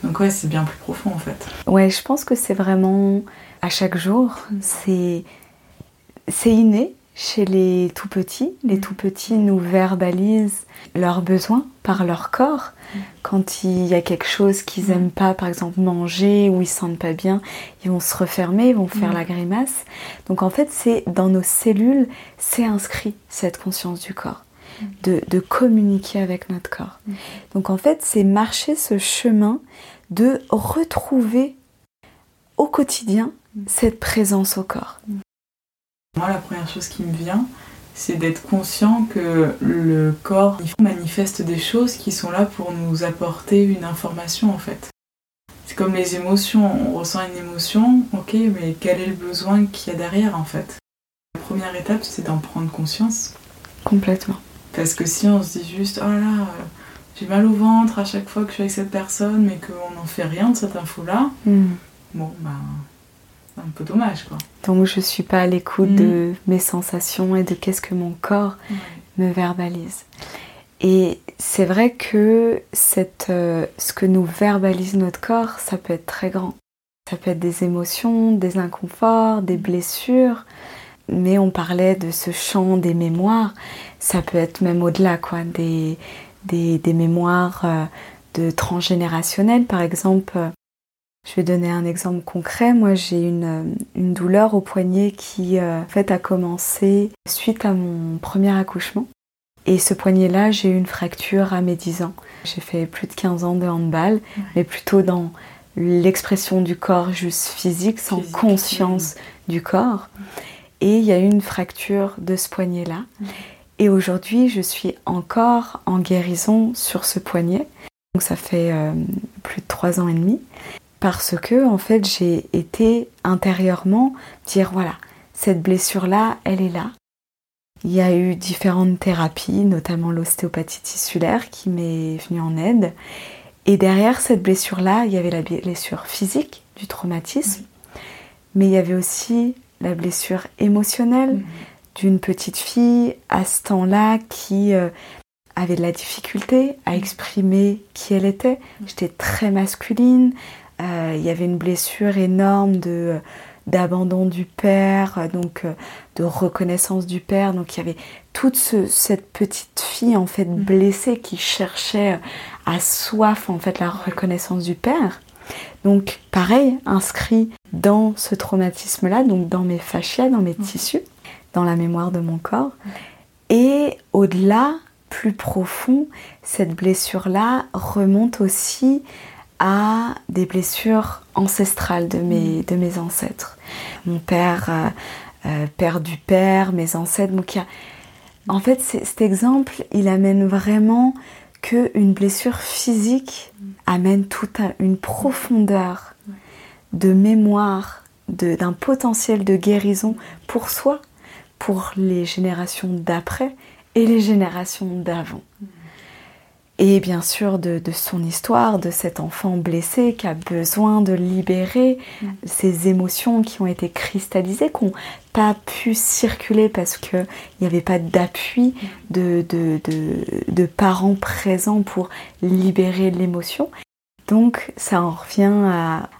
B: Donc ouais, c'est bien plus profond en fait.
A: Ouais, je pense que c'est vraiment à chaque jour.
B: Mm.
A: C'est c'est inné chez les tout petits. Les
B: Mm.
A: tout petits nous verbalisent leurs besoins par leur corps.
B: Mm.
A: Quand il y a quelque chose qu'ils
B: Mm.
A: aiment pas, par exemple manger ou ils sentent pas bien, ils vont se refermer, ils vont faire
B: Mm.
A: la grimace. Donc en fait, c'est dans nos cellules, c'est inscrit cette conscience du corps. De, de communiquer avec notre corps.
B: Mm.
A: Donc en fait, c'est marcher ce chemin de retrouver au quotidien
B: Mm.
A: cette présence au corps.
B: Moi, la première chose qui me vient, c'est d'être conscient que le corps manifeste des choses qui sont là pour nous apporter une information en fait. C'est comme les émotions, on ressent une émotion, ok, mais quel est le besoin qu'il y a derrière en fait? La première étape, c'est d'en prendre conscience.
A: Complètement.
B: Parce que si on se dit juste, oh là, j'ai mal au ventre à chaque fois que je suis avec cette personne, mais qu'on n'en fait rien de cette info-là,
A: Mm.
B: bon, ben, c'est un peu dommage quoi.
A: Donc je suis pas à l'écoute
B: Mm.
A: de mes sensations et de qu'est-ce que mon corps me verbalise. Et c'est vrai que cette, euh, ce que nous verbalise notre corps, ça peut être très grand. Ça peut être des émotions, des inconforts, des blessures. mais on parlait de ce champ des mémoires. Ça peut être même au-delà, quoi, des, des, mémoires euh, de transgénérationnelles, par exemple. Je vais donner un exemple concret. Moi, j'ai une, une, douleur au poignet qui, en fait, a commencé suite à mon premier accouchement. Et ce poignet-là, j'ai eu une fracture à mes 10 ans. J'ai fait plus de 15 ans de handball, mais plutôt dans l'expression du corps juste physique, sans conscience du corps. Et il y a eu une fracture de ce poignet-là. Et aujourd'hui, je suis encore en guérison sur ce poignet. Donc ça fait euh, plus de 3 ans et demi. Parce que, en fait, j'ai été intérieurement dire voilà, cette blessure-là, elle est là. Il y a eu différentes thérapies, notamment l'ostéopathie tissulaire qui m'est venue en aide. Et derrière cette blessure-là, il y avait la blessure physique du traumatisme, mais il y avait aussi la blessure émotionnelle mhm. d'une petite fille à ce temps-là qui euh, avait de la difficulté à exprimer qui elle était. J'étais très masculine. Euh, il y avait une blessure énorme de d'abandon du père, euh, donc euh, de reconnaissance du père. Donc il y avait toute cette petite fille en fait mm. blessée qui cherchait à soif en fait la reconnaissance du père. Donc pareil, inscrit dans ce traumatisme-là, donc dans mes fascias, dans mes mm. tissus, dans la mémoire de mon corps. Et au-delà, plus profond, cette blessure-là remonte aussi à des blessures ancestrales de mes, mm. de mes ancêtres. Mon père, euh, euh, père du père, mes ancêtres. Donc, en fait, cet exemple, il amène vraiment qu'une blessure physique mm. amène toute une profondeur de mémoire, d'un potentiel de guérison pour soi, pour les générations d'après et les générations d'avant. Et bien sûr de, son histoire, de cet enfant blessé qui a besoin de libérer ses mm. émotions qui ont été cristallisées, qui n'ont pas pu circuler parce qu'il n'y avait pas d'appui mm. de, de, parents présents pour libérer l'émotion. Donc ça en revient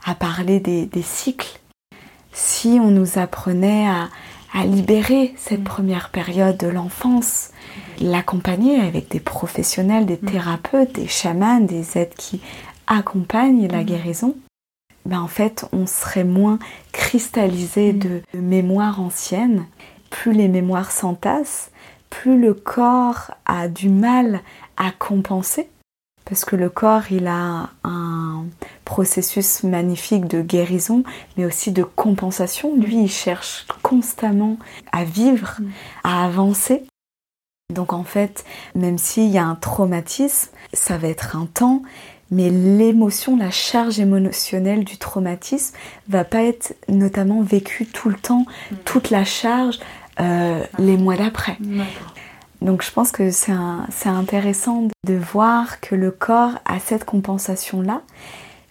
A: à, parler des, cycles. Si on nous apprenait à, à libérer cette mm. première période de l'enfance, l'accompagner avec des professionnels, des mm. thérapeutes, des chamans, des aides qui accompagnent la mm. guérison, ben en fait, on serait moins cristallisé mm. de, mémoires anciennes. Plus les mémoires s'entassent, plus le corps a du mal à compenser, parce que le corps, il a un processus magnifique de guérison, mais aussi de compensation. Lui, il cherche constamment à vivre, à avancer. Donc en fait, même s'il y a un traumatisme, ça va être un temps, mais l'émotion, la charge émotionnelle du traumatisme va pas être notamment vécue tout le temps, mm. toute la charge euh, les mois d'après. Donc je pense que c'est intéressant de voir que le corps a cette compensation-là,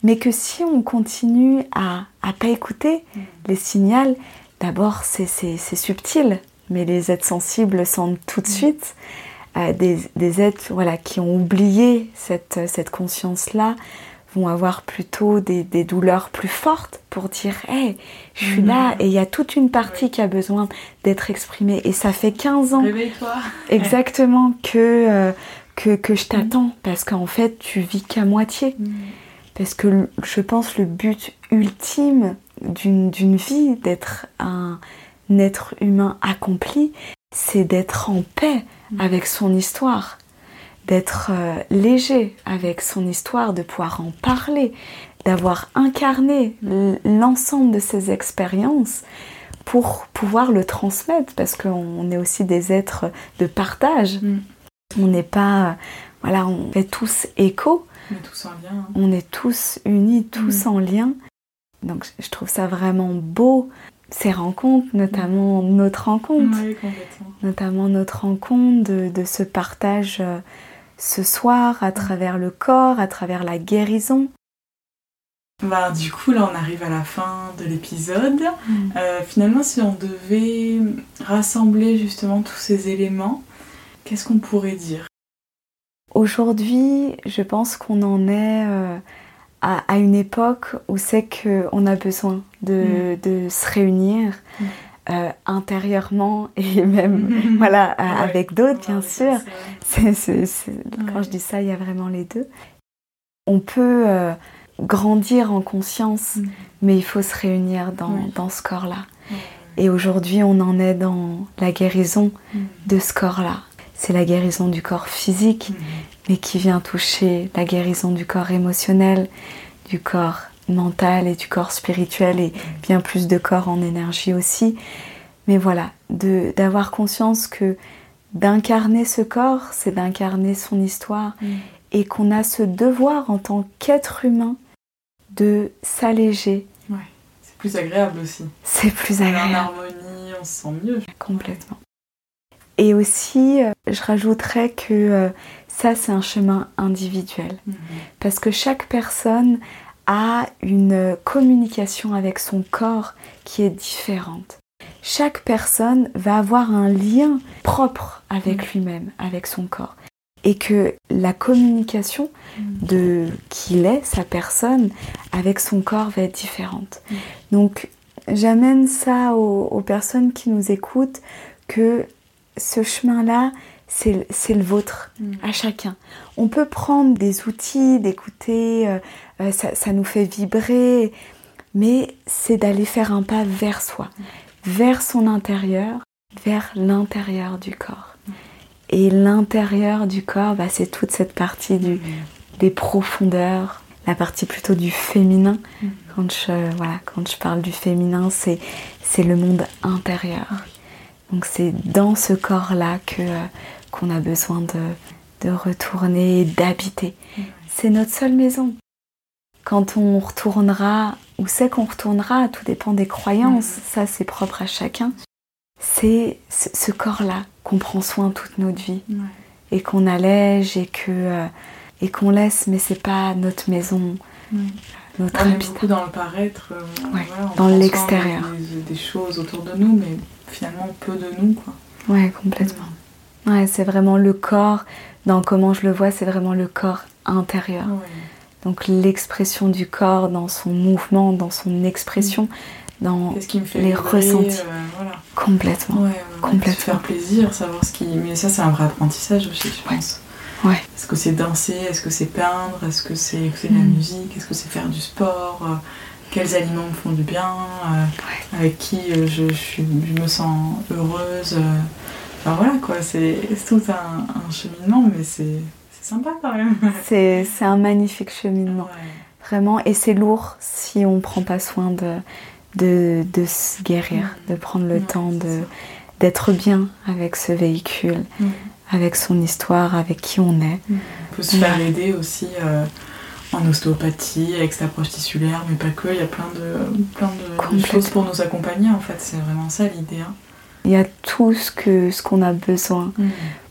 A: mais que si on continue à ne pas écouter mm. les signaux, d'abord c'est subtil, mais les êtres sensibles sentent tout de mm. suite. Euh, des, des, êtres voilà, qui ont oublié cette, cette conscience-là vont avoir plutôt des, des, douleurs plus fortes pour dire Hé, je suis là mm. et il y a toute une partie qui a besoin d'être exprimée. Et ça fait 15 ans [LAUGHS] exactement que, euh, que, que, je t'attends mm. parce qu'en fait, tu vis qu'à moitié. Parce que je pense le but ultime d'une vie, d'être un être humain accompli, c'est d'être en paix mm. avec son histoire, d'être euh, léger avec son histoire, de pouvoir en parler, d'avoir incarné l'ensemble de ses expériences pour pouvoir le transmettre, parce qu'on est aussi des êtres de partage. Mm. On n'est pas, voilà, on fait tous écho.
B: On est tous en lien. Hein.
A: On est tous unis, tous mm. en lien. Donc je trouve ça vraiment beau ces rencontres, notamment notre rencontre, notamment notre rencontre de, ce partage euh, ce soir à travers le corps, à travers la guérison.
B: Bah, du coup, là, on arrive à la fin de l'épisode. Mm. Euh, finalement, si on devait rassembler justement tous ces éléments, qu'est-ce qu'on pourrait dire?
A: Aujourd'hui, je pense qu'on en est euh, à, une époque où c'est qu'on a besoin de, mm. se réunir, mm. euh, intérieurement [LAUGHS] et même voilà avec d'autres bien sûr. [LAUGHS] Quand je dis ça, il y a vraiment les deux. On peut euh, grandir en conscience, mm. mais il faut se réunir dans, dans ce corps-là. Et aujourd'hui, on en est dans la guérison mm. de ce corps-là. C'est la guérison du corps physique, mais qui vient toucher la guérison du corps émotionnel, du corps mental et du corps spirituel et bien plus de corps en énergie aussi. Mais voilà, d'avoir conscience que d'incarner ce corps, c'est d'incarner son histoire mm. et qu'on a ce devoir en tant qu'être humain de s'alléger.
B: Ouais, c'est plus agréable aussi.
A: C'est plus agréable.
B: En harmonie, on se sent mieux.
A: Complètement. Et aussi, euh, je rajouterais que euh, ça, c'est un chemin individuel. Mm-hmm. Parce que chaque personne a une communication avec son corps qui est différente. Chaque personne va avoir un lien propre avec mm. lui-même, avec son corps. Et que la communication mm. de qui il est, sa personne, avec son corps va être différente. Mm. Donc j'amène ça aux, personnes qui nous écoutent, que ce chemin-là, c'est le vôtre, à chacun. On peut prendre des outils, d'écouter, euh, euh, ça, nous fait vibrer, mais c'est d'aller faire un pas vers soi, vers son intérieur, vers l'intérieur du corps. Et l'intérieur du corps, bah, c'est toute cette partie du, des profondeurs, la partie plutôt du féminin. Quand je, voilà, quand je parle du féminin, c'est, c'est le monde intérieur. Donc c'est dans ce corps-là que, euh, qu'on a besoin de, de retourner, d'habiter. C'est notre seule maison. Quand on retournera, où c'est qu'on retournera, tout dépend des croyances, ça c'est propre à chacun. C'est ce corps-là qu'on prend soin toute notre vie. Et qu'on allège et que euh, et qu'on laisse, mais c'est pas notre maison,
B: notre on est beaucoup dans le paraître,
A: euh, dans l'extérieur,
B: des, des, choses autour de nous, mais finalement peu de nous, quoi.
A: Ouais, complètement. Ouais, c'est vraiment le corps. Dans comment je le vois, c'est vraiment le corps intérieur. Donc l'expression du corps dans son mouvement, dans son expression, dans les ressentis. Euh, complètement.
B: Ouais, complètement. Faire plaisir, savoir ce qui. Mais ça, c'est un vrai apprentissage aussi, je pense.
A: Ouais.
B: Est-ce que c'est danser Est-ce que c'est peindre Est-ce que c'est de la mm. musique Est-ce que c'est faire du sport euh, Quels aliments me font du bien euh, Avec qui je, je, me sens heureuse Enfin voilà quoi, c'est tout un cheminement, mais c'est sympa quand même. [LAUGHS]
A: c'est un magnifique cheminement. Vraiment. Et c'est lourd si on ne prend pas soin de, de, de se guérir, de prendre le temps de d'être bien avec ce véhicule, avec son histoire, avec qui on est.
B: On peut se faire aider aussi euh, en ostéopathie, avec cette approche tissulaire, mais pas que. Il y a plein de, plein de, choses pour nous accompagner en fait. C'est vraiment ça l'idée. Hein.
A: Il y a tout ce qu'on ce qu'on a besoin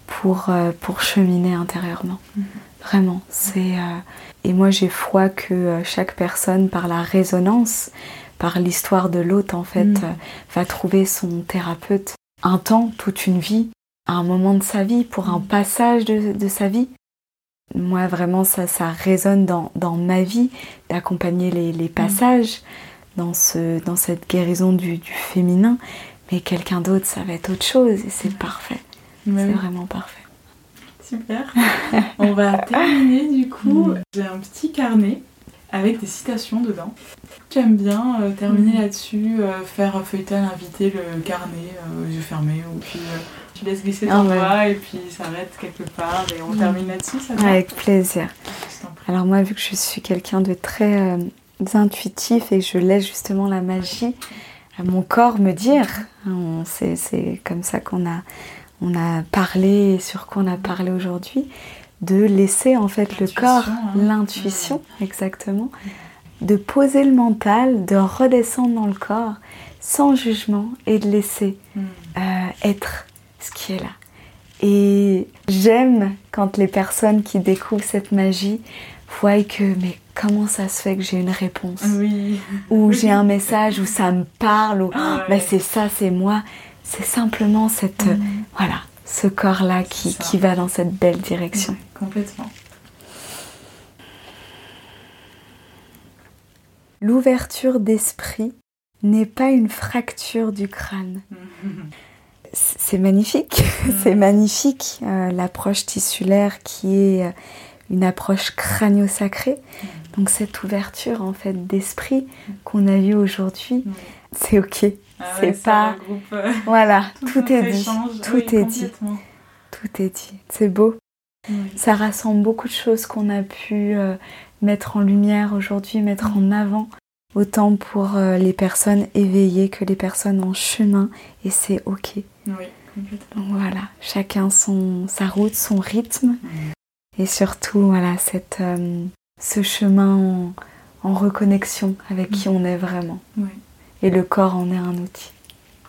A: pour, euh, pour cheminer intérieurement. Mhm. Vraiment. C'est, euh, et moi, j'ai foi que chaque personne, par la résonance, par l'histoire de l'autre, en fait, va trouver son thérapeute un temps, toute une vie, un moment de sa vie, pour un mhm. passage de, de sa vie. Moi, vraiment, ça, ça résonne dans, dans ma vie, d'accompagner les, les, passages dans, ce, dans cette guérison du, du féminin. Mais quelqu'un d'autre, ça va être autre chose et c'est parfait. C'est vraiment parfait.
B: Super. [LAUGHS] On va terminer du coup. Mm. J'ai un petit carnet avec des citations dedans. J'aime bien euh, terminer mm. là-dessus, euh, faire feuilleter inviter le carnet, euh, yeux fermés, ou puis tu laisses glisser ton ah doigt et puis ça s'arrête quelque part et on mm. termine là-dessus, ça va?
A: Avec plaisir. Alors moi, vu que je suis quelqu'un de très intuitif et que je laisse justement la magie à mon corps me dire, hein, c'est comme ça qu'on a on a parlé, sur quoi on a parlé aujourd'hui, de laisser en fait le corps, hein. l'intuition, exactement, de poser le mental, de redescendre dans le corps sans jugement et de laisser hmm. euh, être ce qui est là. Et j'aime quand les personnes qui découvrent cette magie voient que mais comment ça se fait que j'ai une réponse? Ou j'ai un message où ça me parle ou ah bah, c'est ça c'est moi c'est simplement cette, mm. voilà, ce corps-là qui, qui, va dans cette belle direction.
B: complètement.
A: L'ouverture d'esprit n'est pas une fracture du crâne. [LAUGHS] C'est magnifique, [LAUGHS] c'est magnifique euh, l'approche tissulaire qui est euh, une approche crânio-sacrée. Donc cette ouverture en fait d'esprit qu'on a vue aujourd'hui, c'est ok.
B: Ah
A: c'est pas
B: euh, [LAUGHS]
A: voilà,
B: tout
A: est dit, tout
B: Oui,
A: est dit, tout est dit. C'est beau. Ça rassemble beaucoup de choses qu'on a pu euh, mettre en lumière aujourd'hui, mettre en avant, autant pour euh, les personnes éveillées que les personnes en chemin, et c'est ok.
B: Oui, complètement.
A: Donc voilà, chacun son, sa route, son rythme, et surtout voilà cette, euh, ce chemin en, en reconnexion avec qui on est vraiment.
B: Oui,
A: Et le corps en est un outil.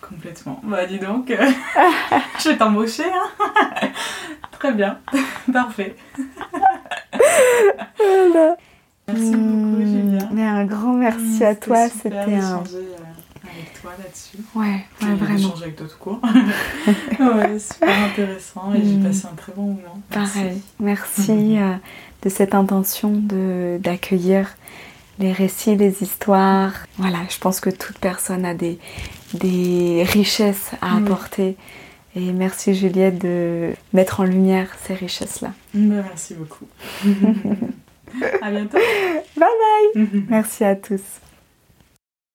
B: complètement. Bah dis donc, euh, [LAUGHS] je vais t'embaucher. Hein [LAUGHS] Très bien, [LAUGHS] parfait. Merci beaucoup,
A: Hmm,
B: Julia.
A: Mais un grand merci
B: Mmh,
A: à toi, c'était un...
B: euh, avec toi là-dessus.
A: Ouais,
B: J'ai
A: ouais, vraiment.
B: d'échanger avec tout court. [LAUGHS] ouais, super intéressant et j'ai
A: Mm.
B: passé un très bon moment. Merci.
A: Pareil. Merci euh, de cette intention de d'accueillir les récits, les histoires. Voilà, je pense que toute personne a des, des richesses à apporter. Et merci Juliette de mettre en lumière ces richesses-là.
B: Bah, merci beaucoup. [LAUGHS] [LAUGHS] à bientôt.
A: Bye [LAUGHS] Merci à tous.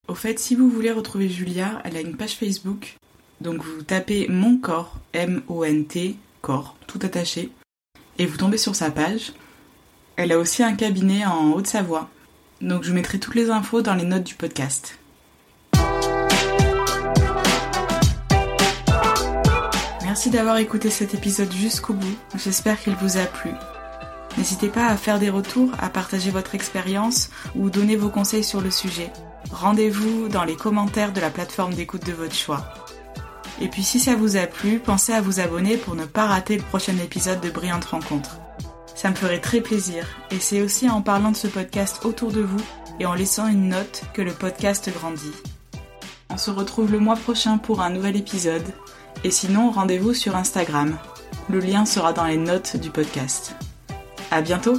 B: Au fait, si vous voulez retrouver Julia, elle a une page Facebook. Donc vous tapez Mon Corps, M-O-N-T, corps, tout attaché, et vous tombez sur sa page. Elle a aussi un cabinet en Haute-Savoie. Donc je vous mettrai toutes les infos dans les notes du podcast. Merci d'avoir écouté cet épisode jusqu'au bout. J'espère qu'il vous a plu. N'hésitez pas à faire des retours, à partager votre expérience ou donner vos conseils sur le sujet. Rendez-vous dans les commentaires de la plateforme d'écoute de votre choix. Et puis si ça vous a plu, pensez à vous abonner pour ne pas rater le prochain épisode de Brillante Rencontre. Ça me ferait très plaisir et c'est aussi en parlant de ce podcast autour de vous et en laissant une note que le podcast grandit. On se retrouve le mois prochain pour un nouvel épisode et sinon rendez-vous sur Instagram. Le lien sera dans les notes du podcast. À bientôt!